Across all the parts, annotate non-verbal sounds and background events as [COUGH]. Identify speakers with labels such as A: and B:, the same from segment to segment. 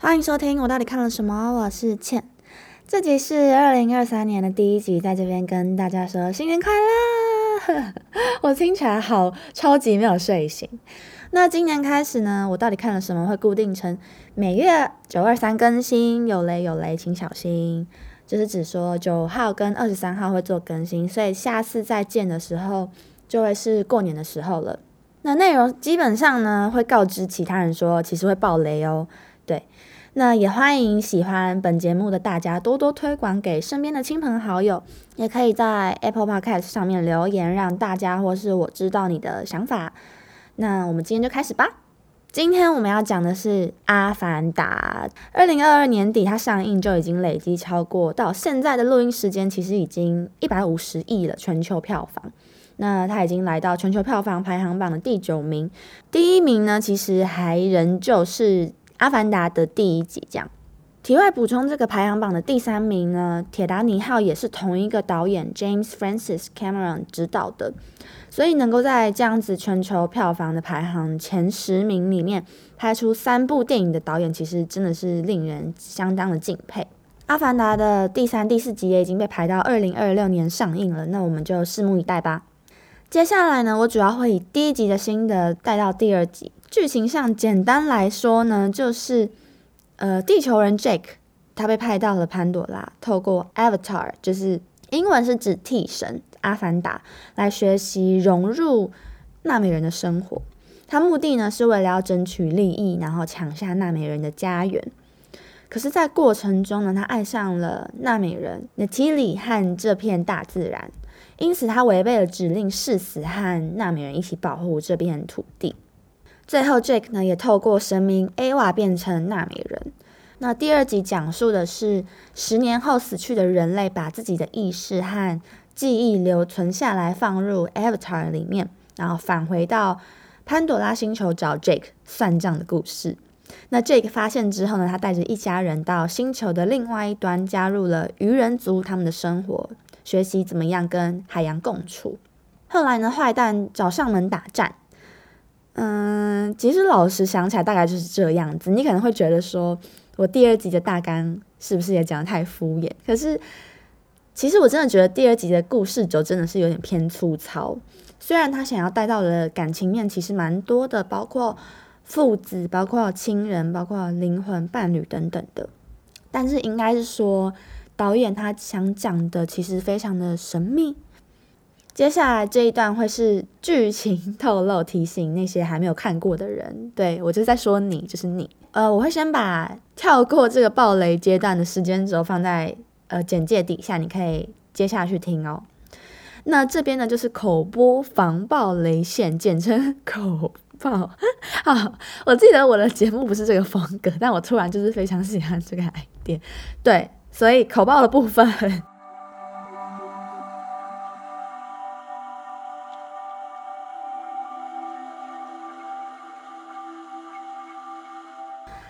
A: 欢迎收听，我到底看了什么？我是倩，这集是二零二三年的第一集，在这边跟大家说新年快乐。[LAUGHS] 我听起来好超级没有睡醒。那今年开始呢，我到底看了什么？会固定成每月九二三更新，有雷有雷，请小心。就是只说九号跟二十三号会做更新，所以下次再见的时候就会是过年的时候了。那内容基本上呢，会告知其他人说，其实会爆雷哦。对，那也欢迎喜欢本节目的大家多多推广给身边的亲朋好友，也可以在 Apple Podcast 上面留言，让大家或是我知道你的想法。那我们今天就开始吧。今天我们要讲的是《阿凡达》。二零二二年底它上映就已经累积超过到现在的录音时间，其实已经一百五十亿了全球票房。那它已经来到全球票房排行榜的第九名，第一名呢，其实还仍旧是。《阿凡达》的第一集，这样。题外补充，这个排行榜的第三名呢，《铁达尼号》也是同一个导演 James Francis Cameron 执导的，所以能够在这样子全球票房的排行前十名里面拍出三部电影的导演，其实真的是令人相当的敬佩。《阿凡达》的第三、第四集也已经被排到二零二六年上映了，那我们就拭目以待吧。接下来呢，我主要会以第一集的心得带到第二集。剧情上简单来说呢，就是呃，地球人 Jake 他被派到了潘朵拉，透过 Avatar，就是英文是指替身阿凡达，来学习融入纳美人的生活。他目的呢是为了要争取利益，然后抢下纳美人的家园。可是，在过程中呢，他爱上了纳美人 Natili 和这片大自然，因此他违背了指令，誓死和纳美人一起保护这片土地。最后，Jake 呢也透过神明 Ava 变成纳美人。那第二集讲述的是十年后死去的人类把自己的意识和记忆留存下来，放入 Avatar 里面，然后返回到潘朵拉星球找 Jake 算账的故事。那 Jake 发现之后呢，他带着一家人到星球的另外一端，加入了鱼人族他们的生活，学习怎么样跟海洋共处。后来呢，坏蛋找上门打战。嗯，其实老实想起来，大概就是这样子。你可能会觉得说，我第二集的大纲是不是也讲的太敷衍？可是，其实我真的觉得第二集的故事轴真的是有点偏粗糙。虽然他想要带到的感情面其实蛮多的，包括父子、包括亲人、包括灵魂伴侣等等的，但是应该是说，导演他想讲的其实非常的神秘。接下来这一段会是剧情透露，提醒那些还没有看过的人。对我就是在说你，就是你。呃，我会先把跳过这个暴雷阶段的时间轴放在呃简介底下，你可以接下去听哦。那这边呢就是口播防暴雷线，简称口爆。好，我记得我的节目不是这个风格，但我突然就是非常喜欢这个 idea。对，所以口爆的部分。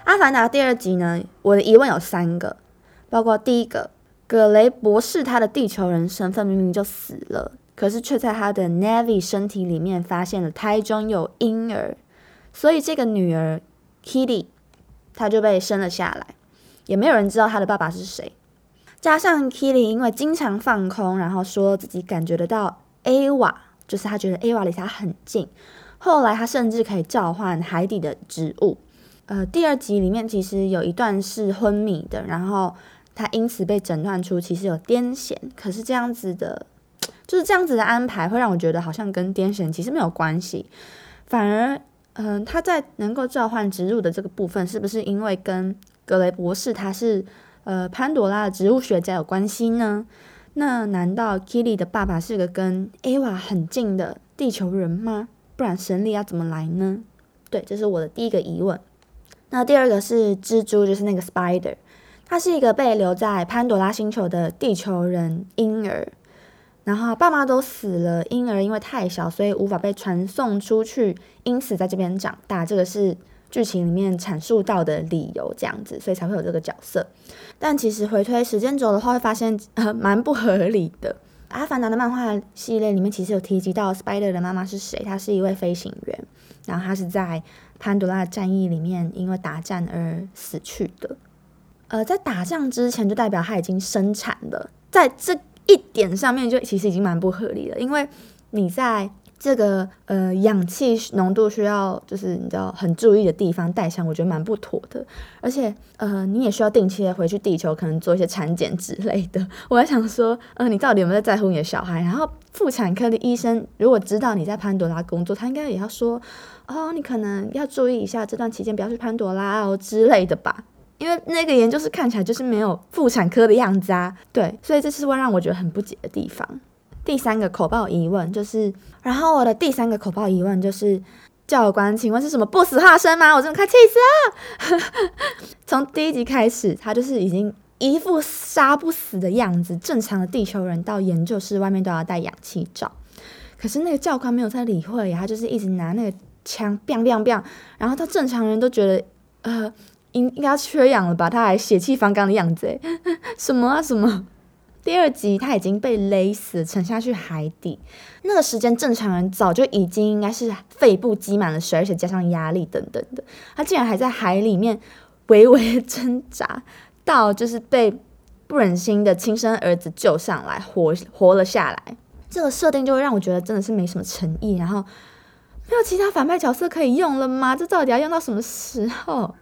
A: 阿凡达第二集呢，我的疑问有三个，包括第一个，葛雷博士他的地球人身份明明就死了，可是却在他的 Navy 身体里面发现了胎中有婴儿，所以这个女儿 Kitty 她就被生了下来，也没有人知道她的爸爸是谁。加上 Kitty 因为经常放空，然后说自己感觉得到 Ava，就是他觉得 Ava 离他很近，后来他甚至可以召唤海底的植物。呃，第二集里面其实有一段是昏迷的，然后他因此被诊断出其实有癫痫。可是这样子的，就是这样子的安排会让我觉得好像跟癫痫其实没有关系，反而，嗯，他在能够召唤植物的这个部分，是不是因为跟格雷博士他是呃潘多拉的植物学家有关系呢？那难道 Kitty 的爸爸是个跟 Ava 很近的地球人吗？不然神力要怎么来呢？对，这是我的第一个疑问。那第二个是蜘蛛，就是那个 spider，他是一个被留在潘多拉星球的地球人婴儿，然后爸妈都死了，婴儿因为太小，所以无法被传送出去，因此在这边长大。这个是剧情里面阐述到的理由，这样子，所以才会有这个角色。但其实回推时间轴的话，会发现呃蛮不合理的。阿凡达的漫画系列里面其实有提及到 spider 的妈妈是谁，她是一位飞行员。然后他是在潘多拉战役里面因为打战而死去的。呃，在打仗之前就代表他已经生产了，在这一点上面就其实已经蛮不合理了，因为你在这个呃氧气浓度需要就是你知道很注意的地方带上，我觉得蛮不妥的，而且呃你也需要定期的回去地球，可能做一些产检之类的。我还想说，呃，你到底有没有在乎你的小孩？然后妇产科的医生如果知道你在潘多拉工作，他应该也要说，哦，你可能要注意一下这段期间不要去潘多拉哦之类的吧。因为那个研究室看起来就是没有妇产科的样子啊，对，所以这是会让我觉得很不解的地方。第三个口爆疑问就是，然后我的第三个口爆疑问就是，教官，请问是什么不死化身吗？我真的快气死了！[LAUGHS] 从第一集开始，他就是已经一副杀不死的样子，正常的地球人到研究室外面都要戴氧气罩，可是那个教官没有在理会，他就是一直拿那个枪，biang biang biang，然后他正常人都觉得，呃。应应该缺氧了吧？他还血气方刚的样子，诶，[LAUGHS] 什么啊什么？第二集他已经被勒死，沉下去海底。那个时间正常人早就已经应该是肺部积满了水，而且加上压力等等的，他竟然还在海里面微微挣扎，到就是被不忍心的亲生儿子救上来，活活了下来。这个设定就会让我觉得真的是没什么诚意。然后没有其他反派角色可以用了吗？这到底要用到什么时候？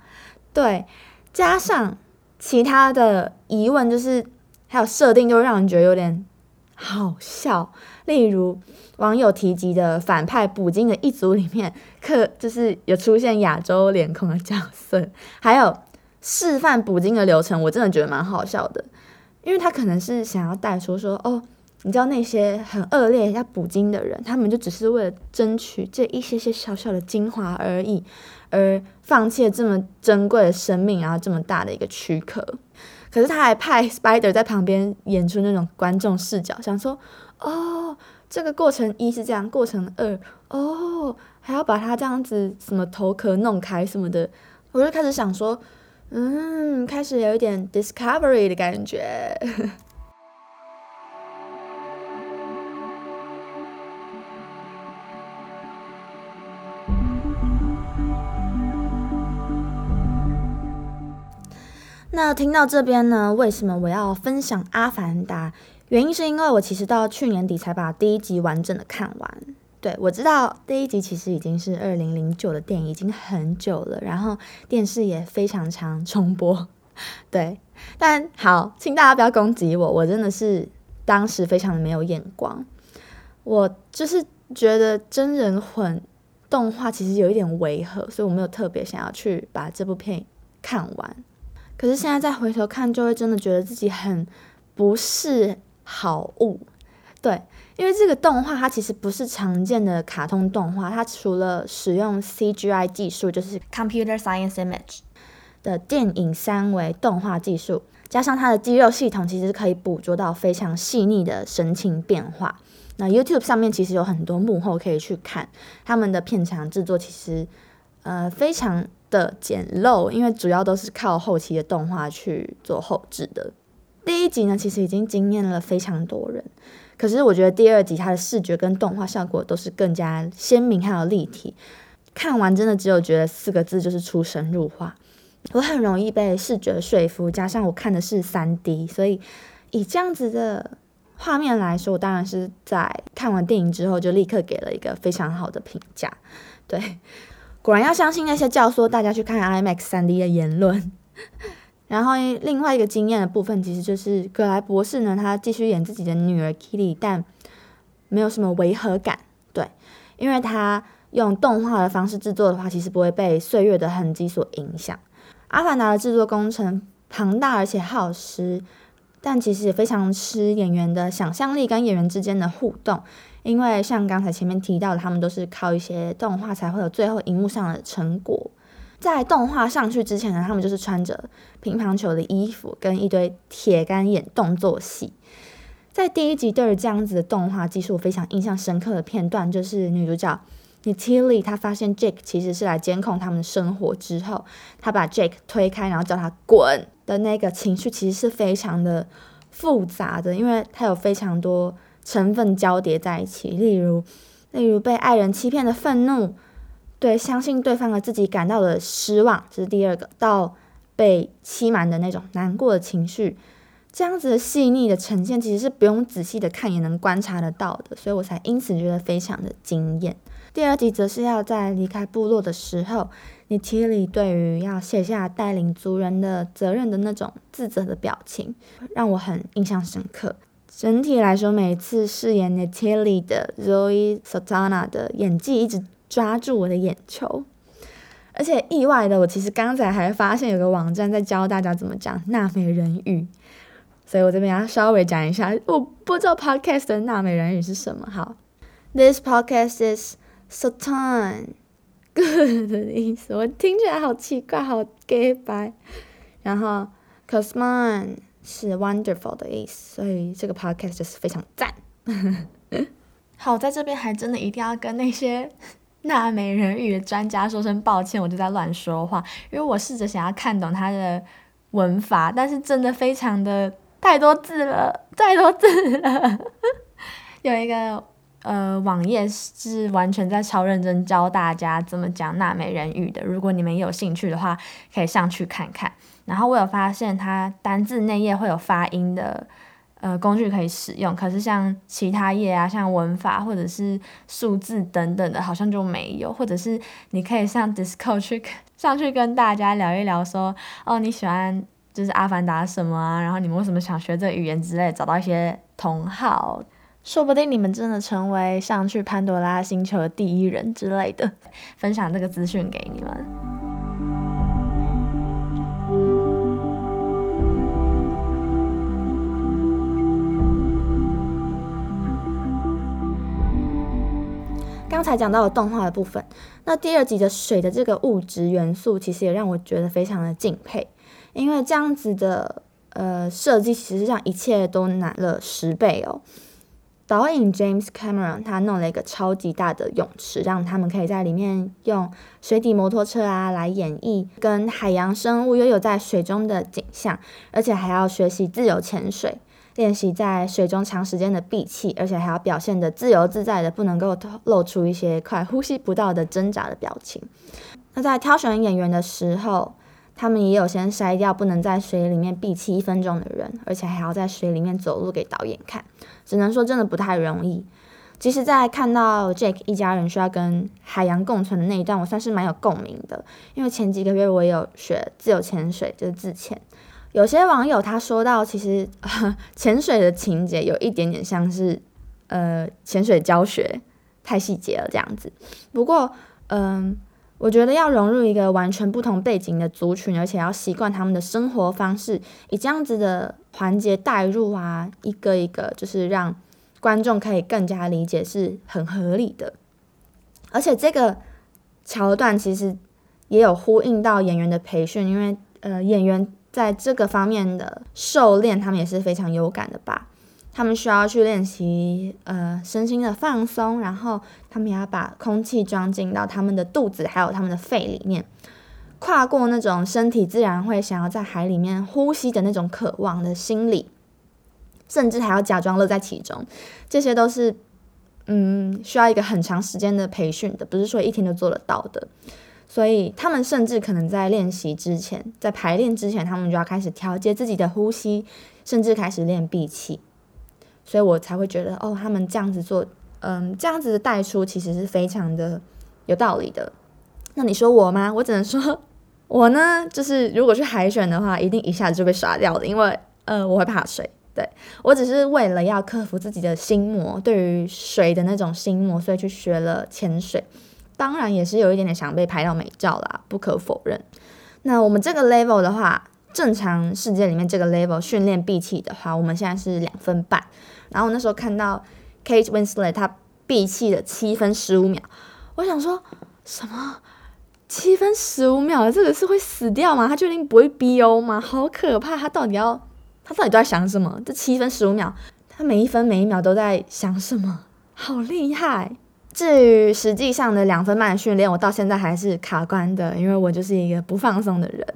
A: 对，加上其他的疑问，就是还有设定，就让人觉得有点好笑。例如网友提及的反派捕鲸的一组里面，可就是有出现亚洲脸孔的角色，还有示范捕鲸的流程，我真的觉得蛮好笑的，因为他可能是想要带出说，哦，你知道那些很恶劣要捕鲸的人，他们就只是为了争取这一些些小小的精华而已。而放弃了这么珍贵的生命，然后这么大的一个躯壳，可是他还派 Spider 在旁边演出那种观众视角，想说，哦，这个过程一是这样，过程二，哦，还要把它这样子什么头壳弄开什么的，我就开始想说，嗯，开始有一点 Discovery 的感觉。那听到这边呢，为什么我要分享《阿凡达》？原因是因为我其实到去年底才把第一集完整的看完。对我知道第一集其实已经是二零零九的电影，已经很久了，然后电视也非常常重播。[LAUGHS] 对，但好，请大家不要攻击我，我真的是当时非常的没有眼光。我就是觉得真人混动画其实有一点违和，所以我没有特别想要去把这部片看完。可是现在再回头看，就会真的觉得自己很不是好物，对，因为这个动画它其实不是常见的卡通动画，它除了使用 CGI 技术，就是 Computer Science Image 的电影三维动画技术，加上它的肌肉系统，其实可以捕捉到非常细腻的神情变化。那 YouTube 上面其实有很多幕后可以去看，他们的片场制作其实呃非常。的简陋，因为主要都是靠后期的动画去做后置的。第一集呢，其实已经惊艳了非常多人，可是我觉得第二集它的视觉跟动画效果都是更加鲜明还有立体。看完真的只有觉得四个字，就是出神入化。我很容易被视觉说服，加上我看的是三 D，所以以这样子的画面来说，我当然是在看完电影之后就立刻给了一个非常好的评价。对。果然要相信那些教唆大家去看 IMAX 三 D 的言论。[LAUGHS] 然后另外一个惊艳的部分，其实就是葛莱博士呢，他继续演自己的女儿 Kitty，但没有什么违和感。对，因为他用动画的方式制作的话，其实不会被岁月的痕迹所影响。阿凡达的制作工程庞大而且耗时，但其实也非常吃演员的想象力跟演员之间的互动。因为像刚才前面提到的，他们都是靠一些动画才会有最后荧幕上的成果。在动画上去之前呢，他们就是穿着乒乓球的衣服，跟一堆铁杆演动作戏。在第一集对着这样子的动画技术非常印象深刻的片段，就是女主角 Natalie 她发现 Jake 其实是来监控他们的生活之后，他把 Jake 推开，然后叫他滚的那个情绪，其实是非常的复杂的，因为它有非常多。成分交叠在一起，例如，例如被爱人欺骗的愤怒，对相信对方的自己感到的失望，这是第二个，到被欺瞒的那种难过的情绪，这样子的细腻的呈现，其实是不用仔细的看也能观察得到的，所以我才因此觉得非常的惊艳。第二集则是要在离开部落的时候，你 Tilly 对于要卸下带领族人的责任的那种自责的表情，让我很印象深刻。整体来说，每次饰演 Natalie 的 Zoe Saldana 的演技一直抓住我的眼球，而且意外的，我其实刚才还发现有个网站在教大家怎么讲纳美人语，所以我这边要稍微讲一下，我不知道 Podcast 的纳美人语是什么。好，This podcast is Sultan，good 的意思，我听起来好奇怪，好 gay 白。然后 Cosman。是 wonderful 的意思，所以这个 podcast 就是非常赞。[LAUGHS] 好，在这边还真的一定要跟那些 [LAUGHS] 纳美人语的专家说声抱歉，我就在乱说话，因为我试着想要看懂他的文法，但是真的非常的太多字了，太多字了。[LAUGHS] 有一个呃网页是完全在超认真教大家怎么讲纳美人语的，如果你们有兴趣的话，可以上去看看。然后我有发现，它单字内页会有发音的呃工具可以使用，可是像其他页啊，像文法或者是数字等等的，好像就没有。或者是你可以上 Discord 去上去跟大家聊一聊，说哦你喜欢就是阿凡达什么啊，然后你们为什么想学这语言之类，找到一些同好，说不定你们真的成为上去潘多拉星球的第一人之类的，[LAUGHS] 分享这个资讯给你们。刚才讲到了动画的部分，那第二集的水的这个物质元素，其实也让我觉得非常的敬佩，因为这样子的呃设计，其实让一切都难了十倍哦。导演 James Cameron 他弄了一个超级大的泳池，让他们可以在里面用水底摩托车啊来演绎跟海洋生物拥有在水中的景象，而且还要学习自由潜水。练习在水中长时间的闭气，而且还要表现的自由自在的，不能够露出一些快呼吸不到的挣扎的表情。那在挑选演员的时候，他们也有先筛掉不能在水里面闭气一分钟的人，而且还要在水里面走路给导演看。只能说真的不太容易。其实，在看到 Jake 一家人需要跟海洋共存的那一段，我算是蛮有共鸣的，因为前几个月我也有学自由潜水，就是自潜。有些网友他说到，其实潜水的情节有一点点像是呃潜水教学，太细节了这样子。不过，嗯，我觉得要融入一个完全不同背景的族群，而且要习惯他们的生活方式，以这样子的环节带入啊，一个一个就是让观众可以更加理解，是很合理的。而且这个桥段其实也有呼应到演员的培训，因为呃演员。在这个方面的受练，他们也是非常有感的吧？他们需要去练习呃身心的放松，然后他们也要把空气装进到他们的肚子还有他们的肺里面，跨过那种身体自然会想要在海里面呼吸的那种渴望的心理，甚至还要假装乐在其中，这些都是嗯需要一个很长时间的培训的，不是说一天就做得到的。所以他们甚至可能在练习之前，在排练之前，他们就要开始调节自己的呼吸，甚至开始练闭气。所以我才会觉得，哦，他们这样子做，嗯，这样子的带出其实是非常的有道理的。那你说我吗？我只能说，我呢，就是如果去海选的话，一定一下子就被刷掉了，因为，呃，我会怕水。对我只是为了要克服自己的心魔，对于水的那种心魔，所以去学了潜水。当然也是有一点点想被拍到美照啦，不可否认。那我们这个 level 的话，正常世界里面这个 level 训练闭气的话，我们现在是两分半。然后那时候看到 Kate Winslet 她闭气的七分十五秒，我想说什么七分十五秒，这个是会死掉吗？他确定不会 BO 吗？好可怕！他到底要他到底都在想什么？这七分十五秒，他每一分每一秒都在想什么？好厉害！至于实际上的两分半的训练，我到现在还是卡关的，因为我就是一个不放松的人。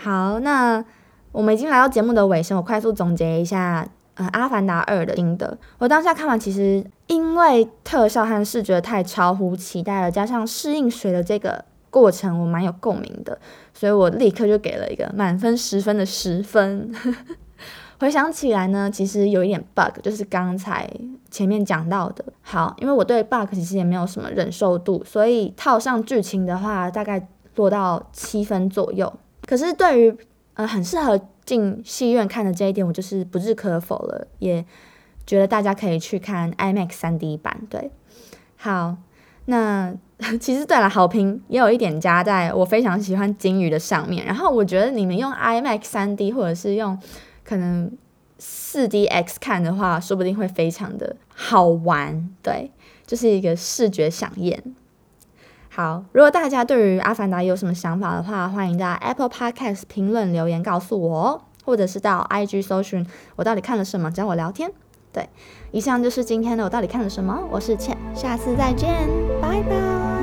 A: 好，那我们已经来到节目的尾声，我快速总结一下，呃《阿凡达二》的心得。我当下看完，其实因为特效和视觉太超乎期待了，加上适应水的这个过程，我蛮有共鸣的，所以我立刻就给了一个满分十分的十分。[LAUGHS] 回想起来呢，其实有一点 bug，就是刚才前面讲到的。好，因为我对 bug 其实也没有什么忍受度，所以套上剧情的话，大概落到七分左右。可是对于呃很适合进戏院看的这一点，我就是不置可否了，也觉得大家可以去看 IMAX 3D 版。对，好，那 [LAUGHS] 其实对了，好评也有一点加在我非常喜欢金鱼的上面。然后我觉得你们用 IMAX 3D 或者是用可能四 D X 看的话，说不定会非常的好玩，对，就是一个视觉响应。好，如果大家对于《阿凡达》有什么想法的话，欢迎在 Apple Podcast 评论留言告诉我哦，或者是到 IG 搜寻我到底看了什么，找我聊天。对，以上就是今天的我到底看了什么，我是倩，下次再见，拜拜。